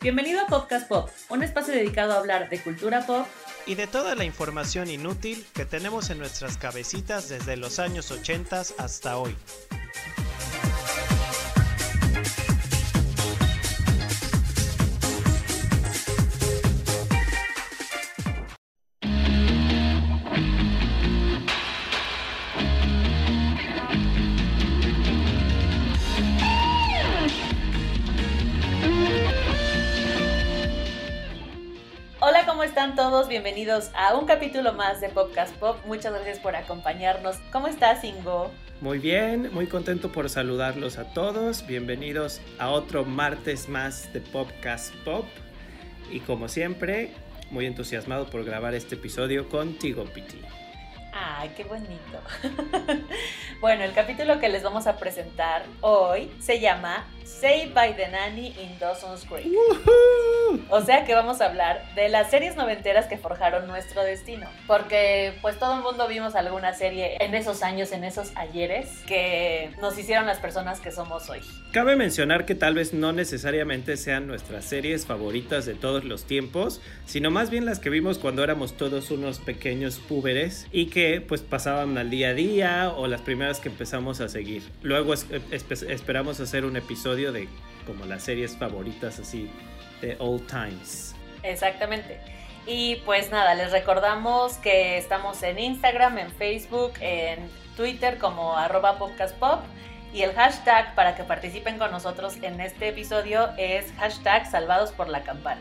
Bienvenido a Podcast Pop, un espacio dedicado a hablar de cultura pop y de toda la información inútil que tenemos en nuestras cabecitas desde los años 80 hasta hoy. Bienvenidos a un capítulo más de Podcast Pop. Muchas gracias por acompañarnos. ¿Cómo estás, Ingo? Muy bien, muy contento por saludarlos a todos. Bienvenidos a otro martes más de Podcast Pop. Y como siempre, muy entusiasmado por grabar este episodio contigo, Piti. ¡Ay, qué bonito! bueno, el capítulo que les vamos a presentar hoy se llama Saved by the Nanny in Dawson's Creek. O sea que vamos a hablar de las series noventeras que forjaron nuestro destino. Porque pues todo el mundo vimos alguna serie en esos años, en esos ayeres, que nos hicieron las personas que somos hoy. Cabe mencionar que tal vez no necesariamente sean nuestras series favoritas de todos los tiempos, sino más bien las que vimos cuando éramos todos unos pequeños púberes y que pues pasaban al día a día o las primeras que empezamos a seguir. Luego esperamos hacer un episodio de como las series favoritas así de old times. Exactamente. Y pues nada, les recordamos que estamos en Instagram, en Facebook, en Twitter como arroba podcastpop. Y el hashtag para que participen con nosotros en este episodio es hashtag salvados por la campana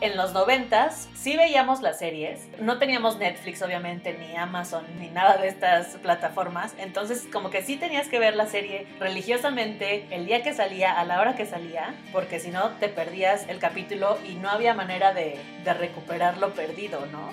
en los noventas sí veíamos las series. No teníamos Netflix, obviamente, ni Amazon, ni nada de estas plataformas. Entonces, como que sí tenías que ver la serie religiosamente el día que salía, a la hora que salía, porque si no te perdías el capítulo y no había manera de, de recuperar lo perdido, ¿no?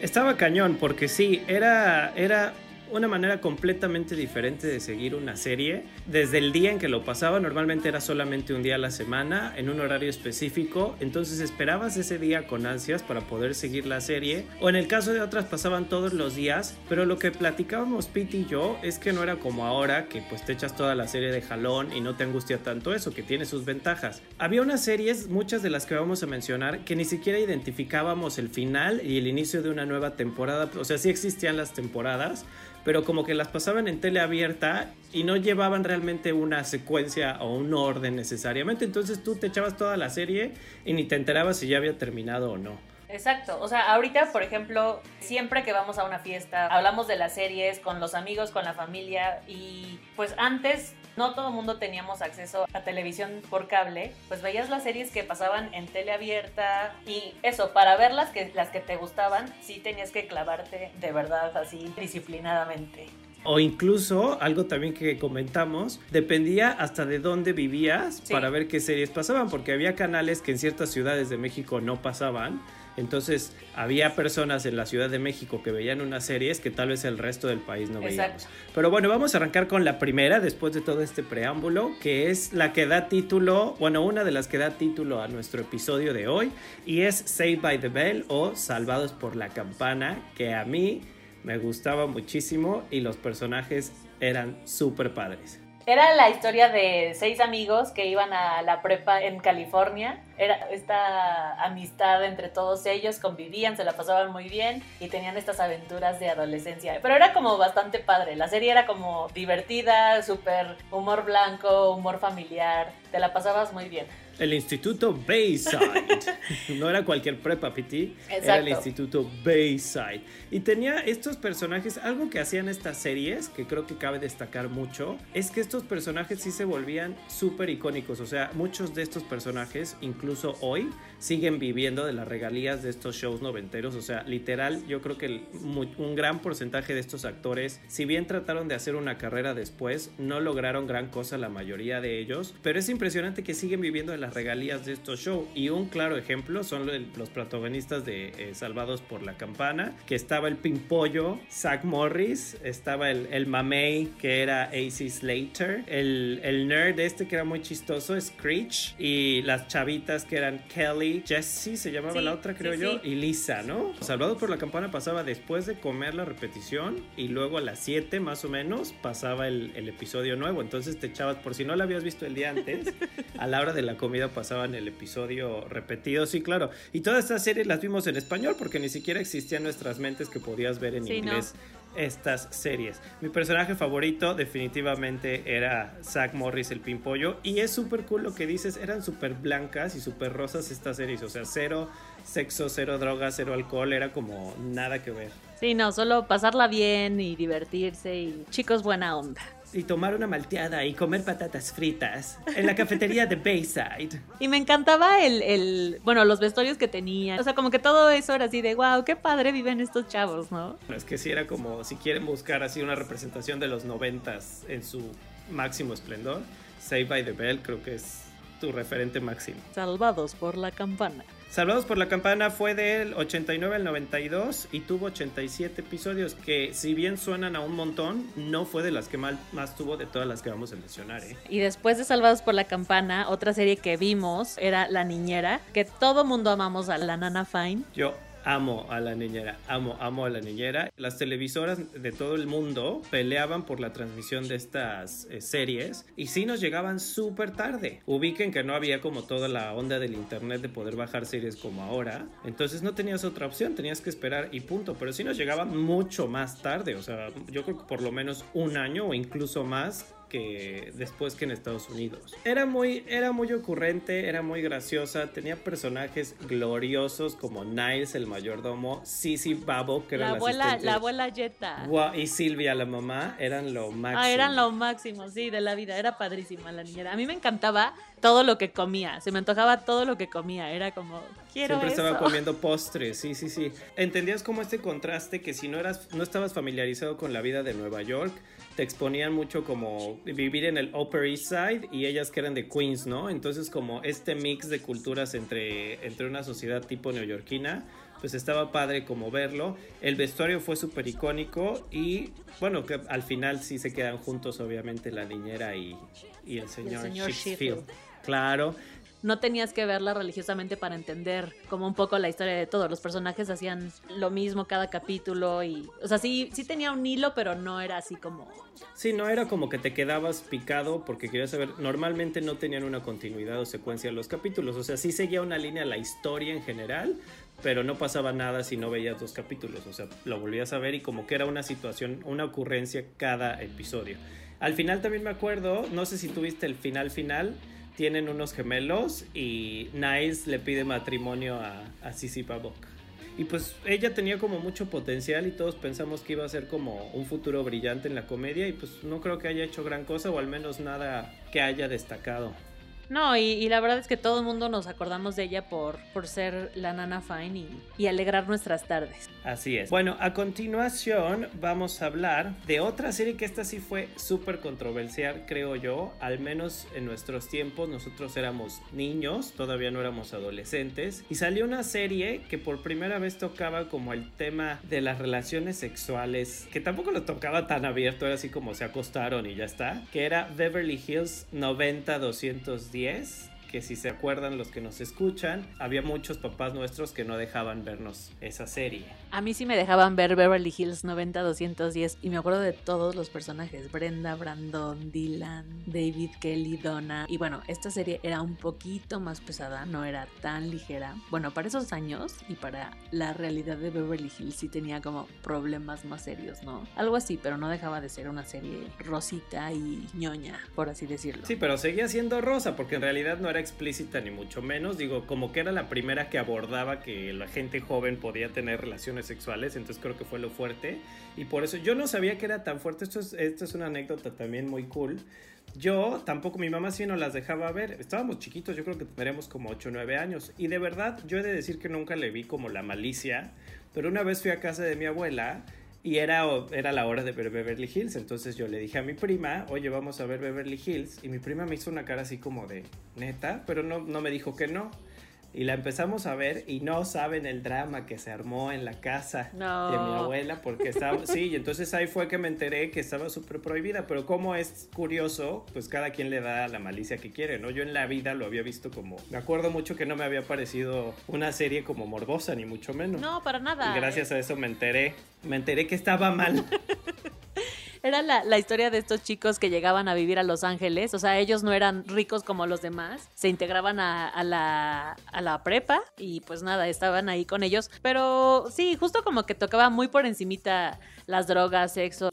Estaba cañón, porque sí, era, era una manera completamente diferente de seguir una serie. Desde el día en que lo pasaba, normalmente era solamente un día a la semana, en un horario específico, entonces esperabas ese día con ansias para poder seguir la serie. O en el caso de otras pasaban todos los días, pero lo que platicábamos Pete y yo es que no era como ahora, que pues te echas toda la serie de jalón y no te angustia tanto eso, que tiene sus ventajas. Había unas series, muchas de las que vamos a mencionar, que ni siquiera identificábamos el final y el inicio de una nueva temporada, o sea, sí existían las temporadas, pero como que las pasaban en tele abierta y no llevaban realmente una secuencia o un orden necesariamente. Entonces tú te echabas toda la serie y ni te enterabas si ya había terminado o no. Exacto, o sea, ahorita, por ejemplo, siempre que vamos a una fiesta, hablamos de las series con los amigos, con la familia y pues antes no todo el mundo teníamos acceso a televisión por cable, pues veías las series que pasaban en tele abierta y eso, para ver las que, las que te gustaban, sí tenías que clavarte de verdad así disciplinadamente. O incluso, algo también que comentamos, dependía hasta de dónde vivías para ver qué series pasaban, porque había canales que en ciertas ciudades de México no pasaban entonces, había personas en la Ciudad de México que veían unas series que tal vez el resto del país no veíamos. Pero bueno, vamos a arrancar con la primera después de todo este preámbulo, que es la que da título, bueno, una de las que da título a nuestro episodio de hoy, y es Saved by the Bell o Salvados por la Campana, que a mí me gustaba muchísimo y los personajes eran súper padres. Era la historia de seis amigos que iban a la prepa en California. Era esta amistad entre todos ellos, convivían, se la pasaban muy bien y tenían estas aventuras de adolescencia. Pero era como bastante padre. La serie era como divertida, súper humor blanco, humor familiar. Te la pasabas muy bien el Instituto Bayside. no era cualquier prepa, Piti. Era el Instituto Bayside. Y tenía estos personajes, algo que hacían estas series, que creo que cabe destacar mucho, es que estos personajes sí se volvían súper icónicos. O sea, muchos de estos personajes, incluso hoy, siguen viviendo de las regalías de estos shows noventeros. O sea, literal, yo creo que un gran porcentaje de estos actores, si bien trataron de hacer una carrera después, no lograron gran cosa la mayoría de ellos. Pero es impresionante que siguen viviendo de las regalías de estos shows. Y un claro ejemplo son los protagonistas de eh, Salvados por la Campana, que estaba el Pimpollo, Zach Morris, estaba el, el Mamey, que era AC Slater, el, el nerd este que era muy chistoso, Screech, y las chavitas que eran Kelly, Jessie se llamaba la otra, creo yo, y Lisa, ¿no? Salvados por la Campana pasaba después de comer la repetición y luego a las 7 más o menos pasaba el, el episodio nuevo. Entonces te echabas, por si no lo habías visto el día antes, a la hora de la comida comida pasaban el episodio repetido, sí, claro. Y todas estas series las vimos en español porque ni siquiera existían nuestras mentes que podías ver en inglés estas series. Mi personaje favorito definitivamente era Zach Morris, el pimpollo. Y es súper cool lo que dices, eran súper blancas y súper rosas estas series. O sea, cero sexo, cero drogas, cero alcohol, era como nada que ver. Sí, no, solo pasarla bien y divertirse y chicos buena onda y tomar una malteada y comer patatas fritas en la cafetería de Bayside. Y me encantaba el, el, bueno, los vestuarios que tenía. O sea, como que todo eso era así de, wow, qué padre viven estos chavos, ¿no? Es que sí era como, si quieren buscar así una representación de los noventas en su máximo esplendor, Save by the Bell creo que es tu referente máximo. Salvados por la campana. Salvados por la Campana fue del 89 al 92 y tuvo 87 episodios que si bien suenan a un montón, no fue de las que más, más tuvo de todas las que vamos a mencionar. ¿eh? Y después de Salvados por la Campana, otra serie que vimos era La Niñera, que todo mundo amamos a la Nana Fine. Yo amo a la niñera, amo, amo a la niñera. Las televisoras de todo el mundo peleaban por la transmisión de estas eh, series y sí nos llegaban súper tarde. Ubiquen que no había como toda la onda del internet de poder bajar series como ahora. Entonces no tenías otra opción, tenías que esperar y punto. Pero sí nos llegaban mucho más tarde, o sea, yo creo que por lo menos un año o incluso más después que en Estados Unidos. Era muy, era muy ocurrente, era muy graciosa, tenía personajes gloriosos como Niles, el mayordomo, Sissy Babo, que era la, abuela, la abuela Jetta. Y Silvia, la mamá, eran lo máximo. Ah, eran lo máximo, sí, de la vida. Era padrísima la niñera. A mí me encantaba todo lo que comía. Se me antojaba todo lo que comía. Era como, quiero Siempre estaba comiendo postres, sí, sí, sí. Entendías como este contraste que si no eras, no estabas familiarizado con la vida de Nueva York, te exponían mucho como vivir en el Upper East Side y ellas que eran de Queens, ¿no? Entonces como este mix de culturas entre, entre una sociedad tipo neoyorquina, pues estaba padre como verlo. El vestuario fue súper icónico y bueno, que al final sí se quedan juntos obviamente la niñera y, el señor, el señor Claro, no tenías que verla religiosamente para entender como un poco la historia de todo. Los personajes hacían lo mismo cada capítulo y, o sea, sí, sí tenía un hilo, pero no era así como... Sí, no era como que te quedabas picado porque querías saber, normalmente no tenían una continuidad o secuencia los capítulos, o sea, sí seguía una línea la historia en general, pero no pasaba nada si no veías dos capítulos, o sea, lo volvías a ver y como que era una situación, una ocurrencia cada episodio. Al final también me acuerdo, no sé si tuviste el final final, tienen unos gemelos y Nice le pide matrimonio a, a Sissy Pavok. Y pues ella tenía como mucho potencial y todos pensamos que iba a ser como un futuro brillante en la comedia y pues no creo que haya hecho gran cosa o al menos nada que haya destacado. No, y, la verdad es que todo el mundo nos acordamos de ella por, por ser la nana fine y, alegrar nuestras tardes. Así es. Bueno, a continuación vamos a hablar de otra serie que esta sí fue súper controversial, creo yo, al menos en nuestros tiempos. Nosotros éramos niños, todavía no éramos adolescentes, y salió una serie que por primera vez tocaba como el tema de las relaciones sexuales, que tampoco lo tocaba tan abierto, era así como se acostaron y ya está, que era Beverly Hills 90 210 10 que si se acuerdan los que nos escuchan, había muchos papás nuestros que no dejaban vernos esa serie. A mí sí me dejaban ver Beverly Hills 90-210 y me acuerdo de todos los personajes, Brenda, Brandon, Dylan, David, Kelly, Donna. Y bueno, esta serie era un poquito más pesada, no era tan ligera. Bueno, para esos años y para la realidad de Beverly Hills sí tenía como problemas más serios, ¿no? Algo así, pero no dejaba de ser una serie rosita y ñoña, por así decirlo. Sí, pero seguía siendo rosa porque en realidad no era explícita ni mucho menos, digo, como que era la primera que abordaba que la gente joven podía tener relaciones sexuales, entonces creo que fue lo fuerte y por eso yo no sabía que era tan fuerte, esto es, esto es una anécdota también muy cool. Yo tampoco, mi mamá sí no las dejaba ver. Estábamos chiquitos, yo creo que tendríamos como 8 o 9 años. Y de verdad, yo he de decir que nunca le vi como la malicia. Pero una vez fui a casa de mi abuela y era, era la hora de ver Beverly Hills. Entonces yo le dije a mi prima, oye, vamos a ver Beverly Hills. Y mi prima me hizo una cara así como de neta, pero no, no me dijo que no. Y la empezamos a ver y no saben el drama que se armó en la casa de mi abuela porque estaba, sí, y entonces ahí fue que me enteré que estaba súper prohibida, pero como es curioso, pues cada quien le da la malicia que quiere, ¿no? Yo en la vida lo había visto como, me acuerdo mucho que no me había parecido una serie como morbosa, ni mucho menos. No, para nada. Y gracias a eso me enteré, me enteré que estaba mal. Era la, la, historia de estos chicos que llegaban a vivir a Los Ángeles. O sea, ellos no eran ricos como los demás. Se integraban a, a, la, a la prepa y pues nada, estaban ahí con ellos. Pero sí, justo como que tocaba muy por encimita las drogas, sexo.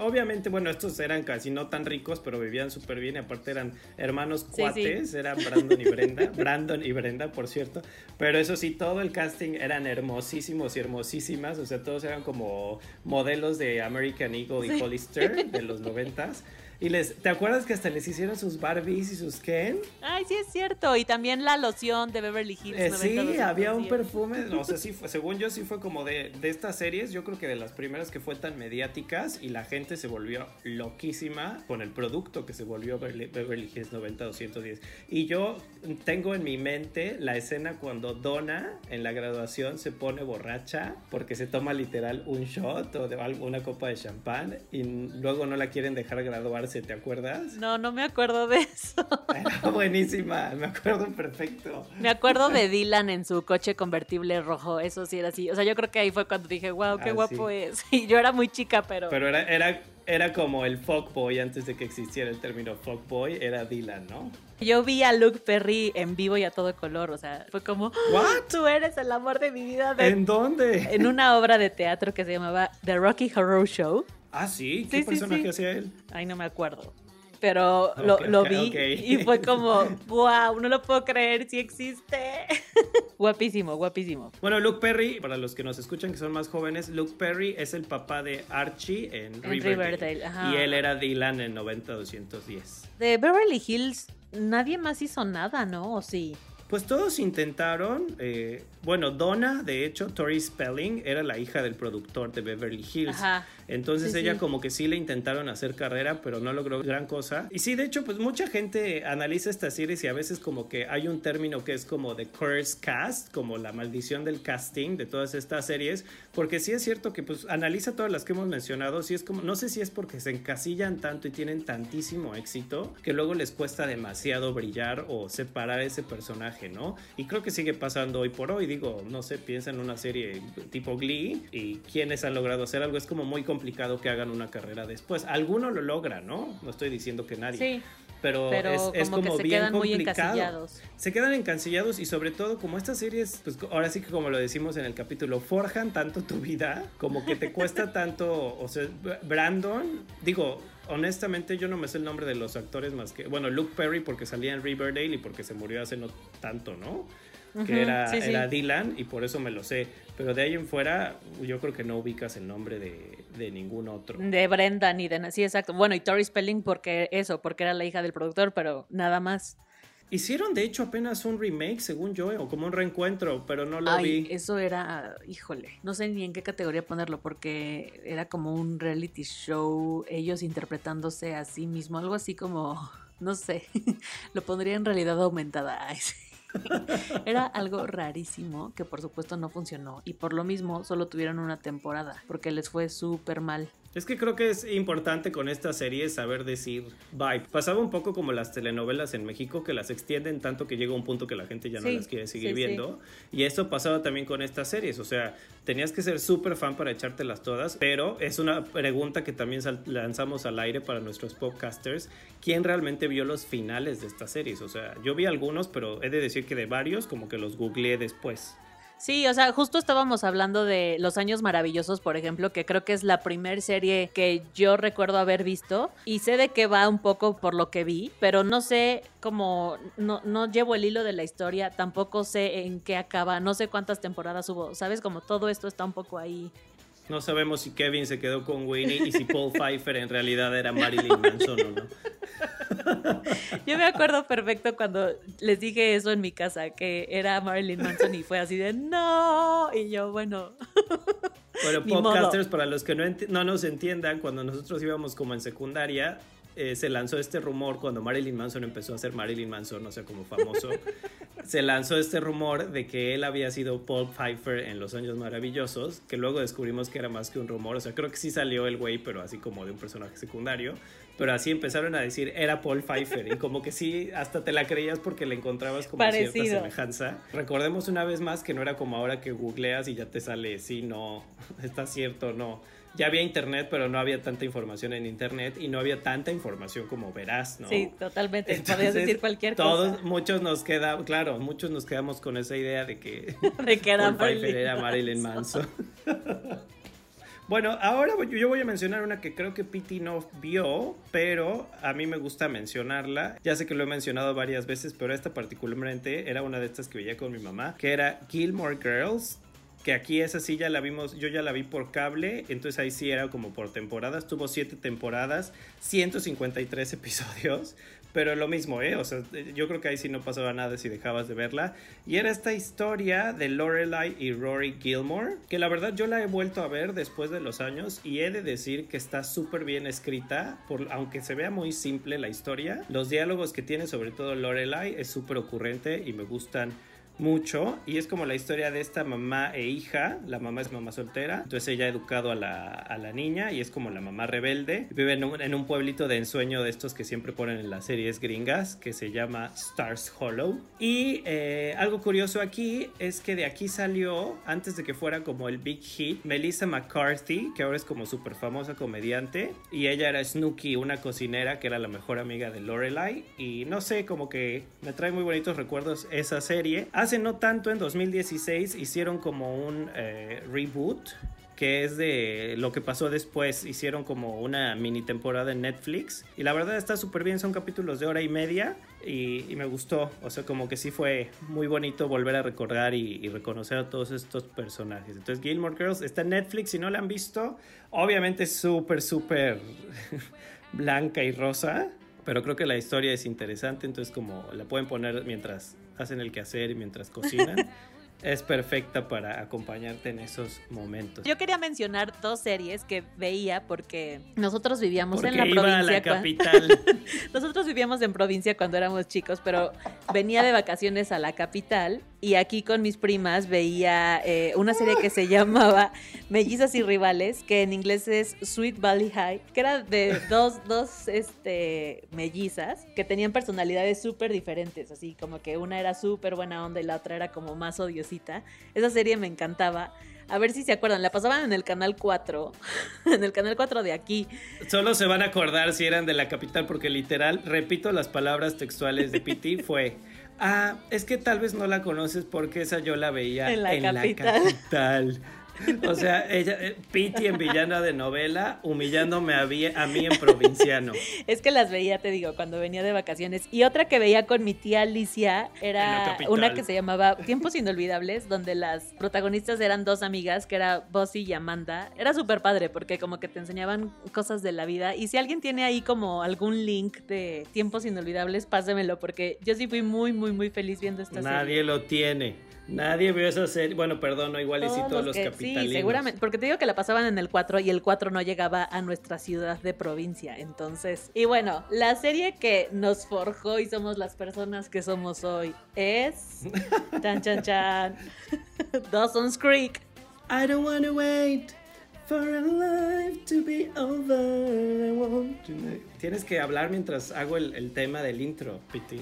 Obviamente, bueno, estos eran casi no tan ricos, pero vivían súper bien. Y aparte eran hermanos cuates, eran Brandon y Brenda. Brandon y Brenda, por cierto. Pero eso sí, todo el casting eran hermosísimos y hermosísimas. O sea, todos eran como modelos de American Eagle y Hollister de los noventas. Y les, ¿te acuerdas que hasta les hicieron sus Barbies y sus Ken? Ay, sí es cierto. Y también la loción de Beverly Hills. Eh, sí, había un perfume. No sé si fue, según yo sí fue como de, de estas series, yo creo que de las primeras que fue tan mediáticas y la gente se volvió loquísima con el producto que se volvió Beverly Hills 90210. Y yo tengo en mi mente la escena cuando Donna en la graduación se pone borracha porque se toma literal un shot o de una copa de champán y luego no la quieren dejar graduarse ¿te acuerdas? No, no me acuerdo de eso. Era buenísima, me acuerdo perfecto. Me acuerdo de Dylan en su coche convertible rojo, eso sí era así. O sea, yo creo que ahí fue cuando dije, wow, qué ah, guapo es. Y yo era muy chica, pero... Pero era, era, era como el fuckboy antes de que existiera el término fuckboy, era Dylan, ¿no? Yo vi a Luke Perry en vivo y a todo color, o sea, fue como, ¿What? tú eres el amor de mi vida. ¿En dónde? En una obra de teatro que se llamaba The Rocky Horror Show. Ah, sí, ¿qué personaje hacía él? Ay, no me acuerdo. Pero lo, vi y fue como, wow, no lo puedo creer, sí existe. guapísimo, guapísimo. Bueno, Luke Perry, para los que nos escuchan que son más jóvenes, Luke Perry es el papá de Archie en, Riverdale. y él era Dylan en 90-210. De Beverly Hills, nadie más hizo nada, ¿no? ¿O sí? Pues todos intentaron, eh, bueno, Donna, de hecho, Tori Spelling era la hija del productor de Beverly Hills. Entonces ella como que sí le intentaron hacer carrera, pero no logró gran cosa. Y sí, de hecho, pues mucha gente analiza estas series y a veces como que hay un término que es como de curse cast, como la maldición del casting de todas estas series, porque sí es cierto que pues analiza todas las que hemos mencionado, sí es como, no sé si es porque se encasillan tanto y tienen tantísimo éxito que luego les cuesta demasiado brillar o separar ese personaje, ¿no? Y creo que sigue pasando hoy por hoy digo, no sé, piensa en una serie tipo Glee y quienes han logrado hacer algo, es como muy complicado que hagan una carrera después. Alguno lo logra, ¿no? No estoy diciendo que nadie. Sí. Pero, es, como, se bien quedan complicado. se quedan encasillados y sobre todo como estas series, pues ahora sí que como lo decimos en el capítulo, forjan tanto tu vida, como que te cuesta tanto, o sea, Brandon, digo, honestamente yo no me sé el nombre de los actores más que, bueno, Luke Perry porque salía en Riverdale y porque se murió hace no tanto, ¿no? que era, era Dylan y por eso me lo sé. Pero de ahí en fuera, yo creo que no ubicas el nombre de, ningún otro. De Brenda ni de... Sí, exacto. Bueno, y Tori Spelling porque eso, porque era la hija del productor, pero nada más. Hicieron de hecho apenas un remake, según yo, o como un reencuentro, pero no lo Ay, Eso era, híjole, no sé ni en qué categoría ponerlo, porque era como un reality show, ellos interpretándose a sí mismo, algo así como, no sé, lo pondría en realidad aumentada. Era algo rarísimo que por supuesto no funcionó y por lo mismo solo tuvieron una temporada porque les fue súper mal. Es que creo que es importante con esta serie saber decir bye. Pasaba un poco como las telenovelas en México que las extienden tanto que llega un punto que la gente ya no las quiere seguir viendo. Y eso pasaba también con estas series. O sea, tenías que ser súper fan para echártelas todas. Pero es una pregunta que también lanzamos al aire para nuestros podcasters. ¿Quién realmente vio los finales de estas series? O sea, yo vi algunos, pero he de decir que de varios como que los googleé después. Sí, o sea, justo estábamos hablando de Los Años Maravillosos, por ejemplo, que creo que es la primer serie que yo recuerdo haber visto y sé de qué va un poco por lo que vi, pero no sé cómo, no, no llevo el hilo de la historia, tampoco sé en qué acaba, no sé cuántas temporadas hubo, ¿sabes? Como todo esto está un poco ahí no sabemos si Kevin se quedó con Winnie y si Paul Pfeiffer en realidad era Marilyn Manson o no. Yo me acuerdo perfecto cuando les dije eso en mi casa, que era Marilyn Manson y fue así de no. Y yo, bueno. Bueno, podcasters, para los que no, no nos entiendan, cuando nosotros íbamos como en secundaria, eh, se lanzó este rumor cuando Marilyn Manson empezó a ser Marilyn Manson, o sea, como famoso. se lanzó este rumor de que él había sido Paul Pfeiffer en Los Años Maravillosos, que luego descubrimos que era más que un rumor. O sea, creo que sí salió el güey, pero así como de un personaje secundario. Pero así empezaron a decir, era Paul Pfeiffer. Y como que sí, hasta te la creías porque le encontrabas como cierta semejanza. Recordemos una vez más que no era como ahora que googleas y ya te sale, sí, no, está cierto, no ya había internet, pero no había tanta información en internet y no había tanta información como verás, ¿no? Sí, totalmente. Podías decir cualquier todos, cosa. Muchos nos quedamos, claro, muchos nos quedamos con esa idea de que, de que era, Marilyn, era Marilyn Manson. Bueno, ahora yo voy a mencionar una que creo que Piti no vio, pero a mí me gusta mencionarla. Ya sé que lo he mencionado varias veces, pero esta particularmente era una de estas que veía con mi mamá, que era Gilmore Girls que aquí esa sí ya la vimos, yo ya la vi por cable, entonces ahí sí era como por temporadas, tuvo siete temporadas, 153 episodios, pero lo mismo, ¿eh? O sea, yo creo que ahí sí no pasaba nada si dejabas de verla. Y era esta historia de Lorelai y Rory Gilmore, que la verdad yo la he vuelto a ver después de los años y he de decir que está súper bien escrita, por, aunque se vea muy simple la historia. Los diálogos que tiene sobre todo Lorelai es súper ocurrente y me gustan mucho y es como la historia de esta mamá e hija, la mamá es mamá soltera, entonces ella ha educado a la, a la niña y es como la mamá rebelde, vive en un, pueblito de ensueño de estos que siempre ponen en las series gringas que se llama Stars Hollow. Y eh, algo curioso aquí es que de aquí salió antes de que fuera como el big hit Melissa McCarthy que ahora es como súper famosa comediante y ella era Snooki una cocinera que era la mejor amiga de Lorelai y no sé como que me trae muy bonitos recuerdos esa serie no tanto, en 2016, hicieron como un eh, reboot que es de lo que pasó después. Hicieron como una mini temporada en Netflix. Y la verdad está súper bien, son capítulos de hora y media. Y, me gustó. O sea, como que sí fue muy bonito volver a recordar y, reconocer a todos estos personajes. Entonces, Gilmore Girls está en Netflix. Si no la han visto, obviamente es súper, súper blanca y rosa. Pero creo que la historia es interesante. Entonces, como la pueden poner mientras hacen el quehacer mientras cocinan. es perfecta para acompañarte en esos momentos. Yo quería mencionar dos series que veía porque nosotros vivíamos en la provincia. A la capital. nosotros vivíamos en provincia cuando éramos chicos, pero venía de vacaciones a la capital y aquí con mis primas veía eh, una serie que se llamaba Mellizas y Rivales, que en inglés es Sweet Valley High, que era de dos, dos este, mellizas que tenían personalidades súper diferentes, así como que una era súper buena onda y la otra era como más Esa serie me encantaba. A ver si se acuerdan, la pasaban en el canal 4, en el canal 4 de aquí. Solo se van a acordar si eran de la capital, porque literal, repito las palabras textuales de Piti, fue Ah, es que tal vez no la conoces porque esa yo la veía en la capital. O sea, ella, eh, Piti en villana de novela, humillándome a, a, mí en provinciano. Es que las veía, te digo, cuando venía de vacaciones. Y otra que veía con mi tía Alicia era una que se llamaba Tiempos Inolvidables, donde las protagonistas eran dos amigas, que era Bossy y Amanda. Era súper padre porque como que te enseñaban cosas de la vida. Y si alguien tiene ahí como algún link de Tiempos Inolvidables, pásemelo, porque yo sí fui muy, muy, muy feliz viendo esta serie. Nadie lo tiene. Nadie vio esa serie. Bueno, perdón, no, igual y sí todos los, capitalinos. Sí, seguramente. Porque te digo que la pasaban en el 4 y el 4 no llegaba a nuestra ciudad de provincia. Entonces. Y bueno, la serie que nos forjó y somos las personas que somos hoy es. chan, chan, chan. Dawson's Creek. I don't wanna wait for a life to be over. I want to... Tienes que hablar mientras hago el, el tema del intro, Piti.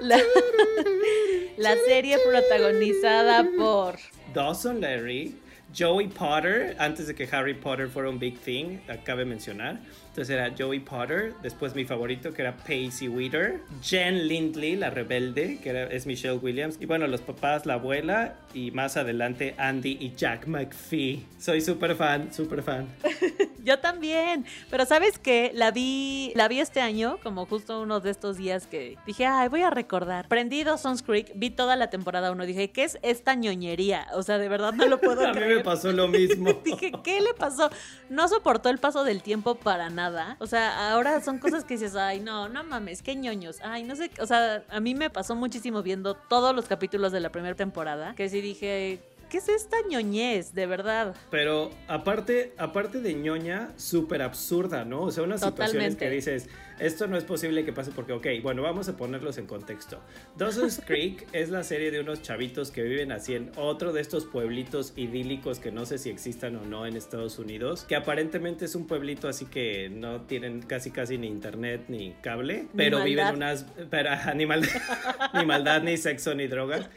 La, la serie protagonizada por Dawson Larry, Joey Potter, antes de que Harry Potter fuera un big thing, acabe mencionar. Entonces era Joey Potter, después mi favorito que era Pacey Witter, Jen Lindley, la rebelde, que era, es Michelle Williams, y bueno, los papás, la abuela, y más adelante Andy y Jack McPhee. Soy súper fan, súper fan. Yo también, pero sabes que la vi, la vi este año, como justo uno de estos días que dije, ay, voy a recordar. Prendí Dawson's Creek, vi toda la temporada 1, dije, ¿qué es esta ñoñería? O sea, de verdad no lo puedo a creer. A mí me pasó lo mismo. dije, ¿qué le pasó? No soportó el paso del tiempo para nada o sea, ahora son cosas que dices, ay, no, no mames, qué ñoños. Ay, no sé, o sea, a mí me pasó muchísimo viendo todos los capítulos de la primera temporada, que sí dije, ¿qué es esta ñoñez, de verdad? Pero aparte, aparte de ñoña, súper absurda, ¿no? O sea, unas situaciones que dices, esto no es posible que pase porque, ok, bueno, vamos a ponerlos en contexto. Dawson's Creek es la serie de unos chavitos que viven así en otro de estos pueblitos idílicos que no sé si existan o no en Estados Unidos, que aparentemente es un pueblito así que no tienen casi casi ni internet ni cable, pero viven unas, pero, ni, maldad, ni maldad, ni sexo, ni drogas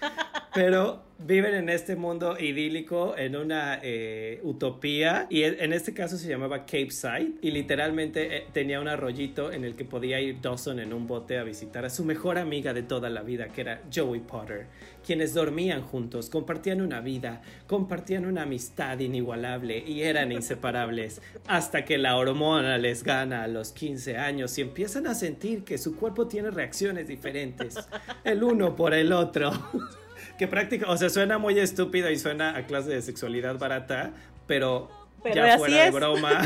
pero viven en este mundo idílico, en una eh, utopía, y en este caso se llamaba Cape Side, y literalmente eh, tenía un arroyito en el que podía ir Dawson en un bote a visitar a su mejor amiga de toda la vida, que era Joey Potter, quienes dormían juntos, compartían una vida, compartían una amistad inigualable y eran inseparables, hasta que la hormona les gana a los 15 años y empiezan a sentir que su cuerpo tiene reacciones diferentes, el uno por el otro. que práctica, o sea, suena muy estúpido y suena a clase de sexualidad barata, pero, ya fuera de broma,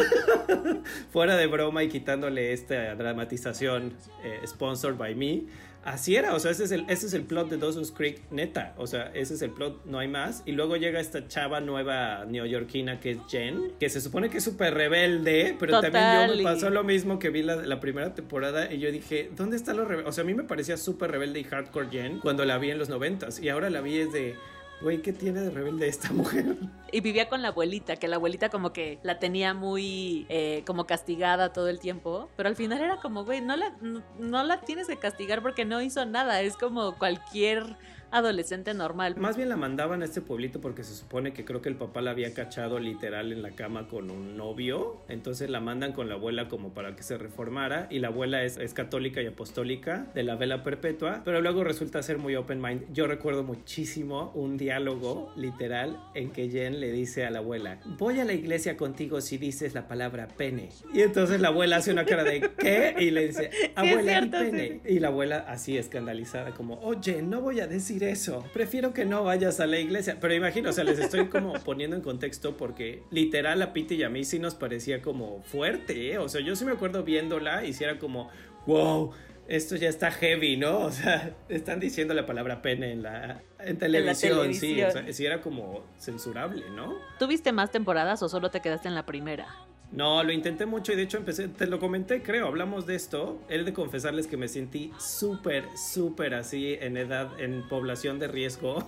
fuera de broma y quitándole esta dramatización eh, sponsored by me, Así era, o sea, ese es, el, ese es el plot de Dawson's Creek, neta. O sea, ese es el plot, no hay más. Y luego llega esta chava nueva neoyorquina que es Jen, que se supone que es súper rebelde, pero también yo me pasó lo mismo que vi la, la primera temporada y yo dije, ¿dónde está lo rebelde? O sea, a mí me parecía súper rebelde y hardcore Jen cuando la vi en los noventas y ahora la vi es de güey, ¿qué tiene de rebelde esta mujer? Y vivía con la abuelita, que la abuelita como que la tenía muy eh, como castigada todo el tiempo, pero al final era como, güey, no la, no la tienes que castigar porque no hizo nada, es como cualquier adolescente normal. Más bien la mandaban a este pueblito porque se supone que creo que el papá la había cachado literal en la cama con un novio. Entonces la mandan con la abuela como para que se reformara. Y la abuela es, es católica y apostólica de la vela perpetua. Pero luego resulta ser muy open mind. Yo recuerdo muchísimo un diálogo literal en que Jen le dice a la abuela: Voy a la iglesia contigo si dices la palabra pene. Y entonces la abuela hace una cara de ¿qué? Y le dice: Abuela, pene. Y la abuela así escandalizada, como: Oye, no voy a decir eso. Prefiero que no vayas a la iglesia. Pero imagino, o sea, les estoy como poniendo en contexto porque literal a Pete y a mí sí nos parecía como fuerte, ¿eh? O sea, yo sí me acuerdo viéndola y si era como, wow, esto ya está heavy, ¿no? O sea, están diciendo la palabra pene en la en televisión, sí, o sea, sí era como censurable, ¿no? ¿Tuviste más temporadas o solo te quedaste en la primera? No, lo intenté mucho y de hecho empecé, te lo comenté, creo, hablamos de esto. He de confesarles que me sentí súper, súper así en edad, en población de riesgo,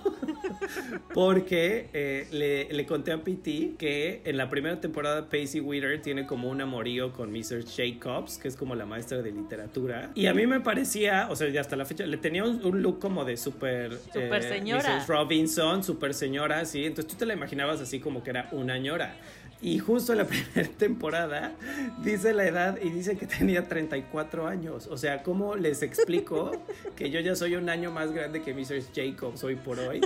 porque eh, le, le, conté a PT que en la primera temporada Pacey Witter tiene como un amorío con Mrs. Jacobs, que es como la maestra de literatura. Y a mí me parecía, o sea, ya hasta la fecha, le tenía un, look como de súper... Súper eh, señora. Mrs. Robinson, súper señora, sí. Entonces tú te la imaginabas así como que era una ñora. Y justo en la primera temporada dice la edad y dice que tenía 34 años. O sea, ¿cómo les explico que yo ya soy un año más grande que Mr. Jacobs hoy por hoy?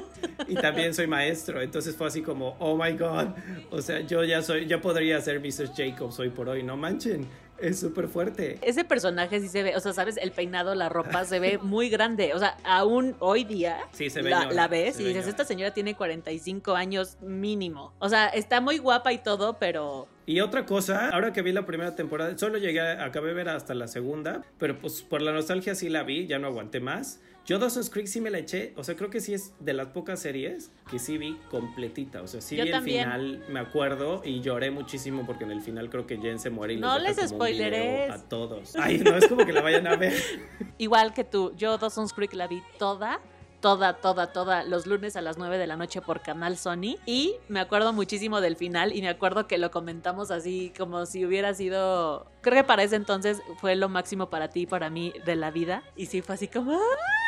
Y también soy maestro. Entonces fue así como, oh my god. O sea, yo ya soy, ya podría ser Mr. Jacobs hoy por hoy. No manchen. Es súper fuerte. Ese personaje sí se ve, o sea, sabes, el peinado, la ropa se ve muy grande. O sea, aún hoy día sí, se ve la, ves y dices, esta señora tiene 45 años mínimo. O sea, está muy guapa y todo, pero y otra cosa, ahora que vi la primera temporada, solo llegué, acabé de ver hasta la segunda, pero pues por la nostalgia sí la vi, ya no aguanté más. Yo Dawson's Creek sí me la eché, o sea, creo que sí es de las pocas series que sí vi completita, o sea, sí vi el final, me acuerdo, y lloré muchísimo porque en el final creo que Jen se muere y No les spoileré a todos. Ay, no es como que la vayan a ver. Igual que tú, yo Dawson's Creek la vi toda toda, toda, toda los lunes a las 9 de la noche por Canal Sony. Y me acuerdo muchísimo del final y me acuerdo que lo comentamos así como si hubiera sido... Creo que para ese entonces fue lo máximo para ti y para mí de la vida. Y sí, fue así como... ¡ah!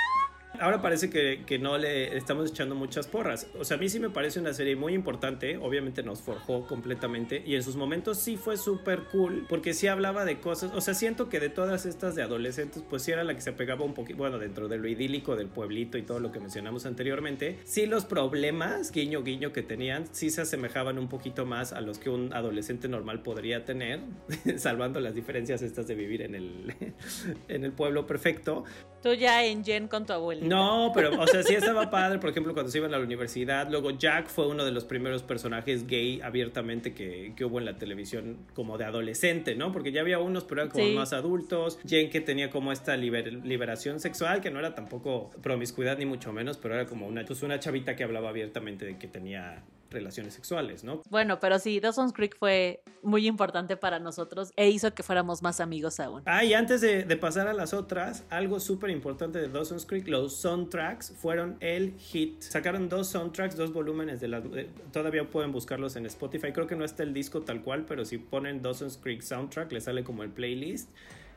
Ahora parece que, que, no le estamos echando muchas porras. O sea, a mí sí me parece una serie muy importante. Obviamente nos forjó completamente. Y en sus momentos sí fue súper cool. Porque sí hablaba de cosas. O sea, siento que de todas estas de adolescentes, pues sí era la que se pegaba un poquito. Bueno, dentro de lo idílico del pueblito y todo lo que mencionamos anteriormente. Sí, los problemas, guiño, guiño, que tenían, sí se asemejaban un poquito más a los que un adolescente normal podría tener. salvando las diferencias estas de vivir en el, en el pueblo perfecto. Tú ya en Jen con tu abuelita. No, pero, o sea, sí estaba padre, por ejemplo, cuando se iban a la universidad. Luego Jack fue uno de los primeros personajes gay abiertamente que, que hubo en la televisión como de adolescente, ¿no? Porque ya había unos, pero eran como más adultos. Jen que tenía como esta liberación sexual, que no era tampoco promiscuidad ni mucho menos, pero era como una, pues una chavita que hablaba abiertamente de que tenía relaciones sexuales, ¿no? Bueno, pero sí, Dawson's Creek fue muy importante para nosotros e hizo que fuéramos más amigos aún. Ah, y antes de, pasar a las otras, algo súper importante de Dawson's Creek, los soundtracks fueron el hit. Sacaron dos soundtracks, dos volúmenes de las... todavía pueden buscarlos en Spotify, creo que no está el disco tal cual, pero si ponen Dawson's Creek soundtrack, le sale como el playlist.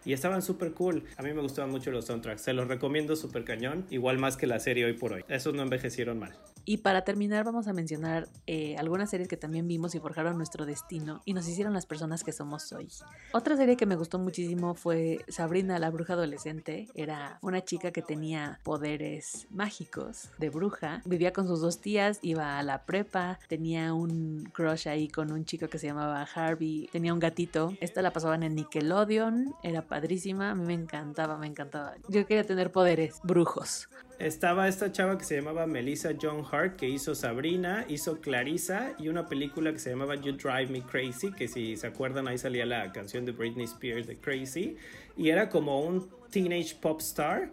Y estaban súper cool. A mí me gustaban mucho los soundtracks, se los recomiendo súper cañón, igual más que la serie hoy por hoy. Esos no envejecieron mal. Y para terminar vamos a mencionar eh, algunas series que también vimos y forjaron nuestro destino y nos hicieron las personas que somos hoy. Otra serie que me gustó muchísimo fue Sabrina la bruja adolescente. Era una chica que tenía poderes mágicos de bruja. Vivía con sus dos tías, iba a la prepa, tenía un crush ahí con un chico que se llamaba Harvey, tenía un gatito. Esta la pasaban en Nickelodeon, era padrísima, a mí me encantaba, me encantaba. Yo quería tener poderes brujos. Estaba esta chava que se llamaba Melissa John Hart, que hizo Sabrina, hizo Clarissa y una película que se llamaba You Drive Me Crazy, que si se acuerdan ahí salía la canción de Britney Spears de Crazy, y era como un teenage pop star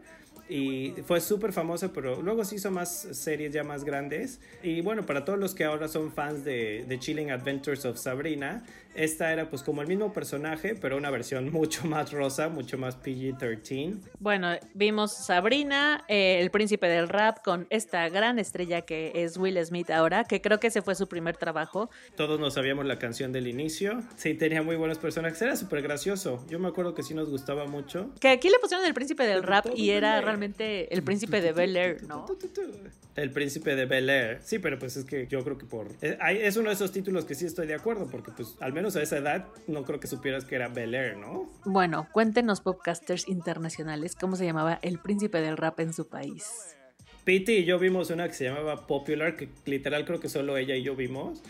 y fue súper famosa, pero luego se hizo más series ya más grandes. Y bueno, para todos los que ahora son fans de, de Chilling Adventures of Sabrina, esta era pues como el mismo personaje, pero una versión mucho más rosa, mucho más PG-13. Bueno, vimos Sabrina, eh, el príncipe del rap, con esta gran estrella que es Will Smith ahora, que creo que ese fue su primer trabajo. Todos nos sabíamos la canción del inicio. Sí, tenía muy buenos personajes. Era súper gracioso. Yo me acuerdo que sí nos gustaba mucho. Que aquí le pusieron el príncipe del rap y era realmente el príncipe de Bel Air, ¿no? El príncipe de Bel Air. Sí, pero pues es que yo creo que por... Eh, es uno de esos títulos que sí estoy de acuerdo, porque pues al menos a esa edad no creo que supieras que era Bel Air, ¿no? Bueno, cuéntenos podcasters internacionales cómo se llamaba el príncipe del rap en su país. Pete y yo vimos una que se llamaba Popular, que literal creo que solo ella y yo vimos.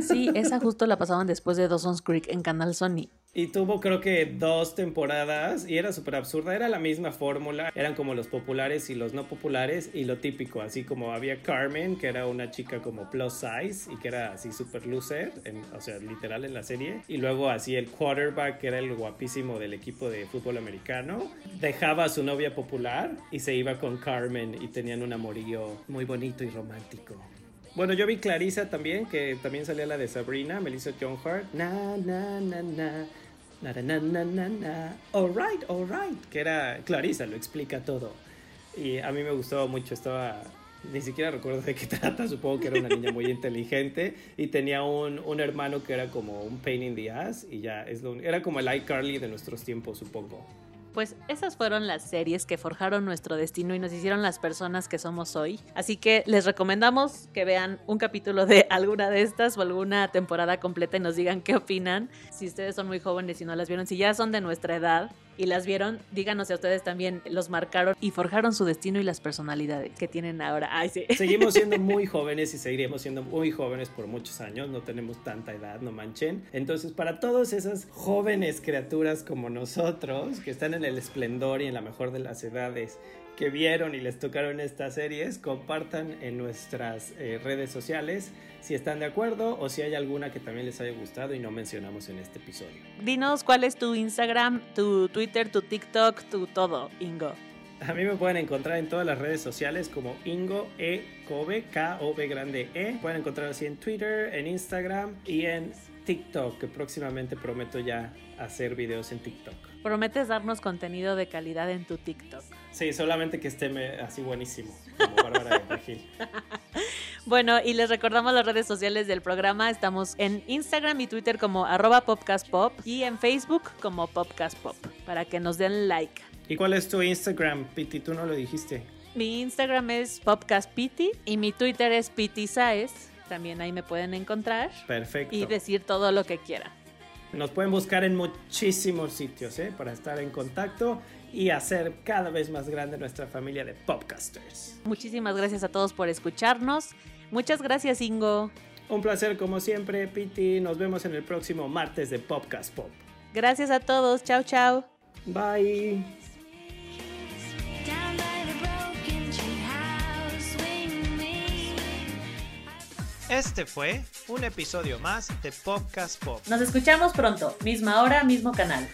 Sí, esa justo la pasaban después de Dawson's Creek en Canal Sony. Y tuvo creo que dos temporadas y era súper absurda, era la misma fórmula, eran como los populares y los no populares y lo típico, así como había Carmen, que era una chica como plus size y que era así súper loser, o sea, literal en la serie, y luego así el quarterback, que era el guapísimo del equipo de fútbol americano, dejaba a su novia popular y se iba con Carmen y tenían un amorío muy bonito y romántico. Bueno, yo vi Clarissa también, que también salía la de Sabrina, Melissa John Hart. Na, na, na, na. Na, na, na, na, na. Alright, alright. Que era Clarissa, lo explica todo. Y a mí me gustaba mucho, estaba. Ni siquiera recuerdo de qué trata, supongo que era una niña muy inteligente y tenía un, un hermano que era como un pain in the ass y ya, es lo, era como el iCarly de nuestros tiempos, supongo. Pues esas fueron las series que forjaron nuestro destino y nos hicieron las personas que somos hoy. Así que les recomendamos que vean un capítulo de alguna de estas o alguna temporada completa y nos digan qué opinan. Si ustedes son muy jóvenes y no las vieron, si ya son de nuestra edad, y las vieron, díganos si a ustedes también los marcaron y forjaron su destino y las personalidades que tienen ahora. Ay, sí. Seguimos siendo muy jóvenes y seguiremos siendo muy jóvenes por muchos años, no tenemos tanta edad, no manchen. Entonces, para todas esas jóvenes criaturas como nosotros, que están en el esplendor y en la mejor de las edades, que vieron y les tocaron estas series, compartan en nuestras eh, redes sociales si están de acuerdo o si hay alguna que también les haya gustado y no mencionamos en este episodio. Dinos cuál es tu Instagram, tu Twitter, tu TikTok, tu todo, Ingo. A mí me pueden encontrar en todas las redes sociales como Ingo E. Kobe, K-O-B grande E. Pueden encontrar así en Twitter, en Instagram y en TikTok, que próximamente prometo ya hacer videos en TikTok. Prometes darnos contenido de calidad en tu TikTok. Sí, solamente que esté así buenísimo, como Bárbara de Bueno, y les recordamos las redes sociales del programa. Estamos en Instagram y Twitter como arroba popcastpop y en Facebook como popcastpop, para que nos den like. ¿Y cuál es tu Instagram, Piti? Tú no lo dijiste. Mi Instagram es popcastpiti y mi Twitter es pitisaes. También ahí me pueden encontrar. Perfecto. Y decir todo lo que quieran. Nos pueden buscar en muchísimos sitios ¿eh? para estar en contacto y hacer cada vez más grande nuestra familia de podcasters. Muchísimas gracias a todos por escucharnos. Muchas gracias, Ingo. Un placer como siempre, Piti. Nos vemos en el próximo martes de Podcast Pop. Gracias a todos. Chao, chao. Bye. Este fue un episodio más de Podcast Pop. Nos escuchamos pronto, misma hora, mismo canal.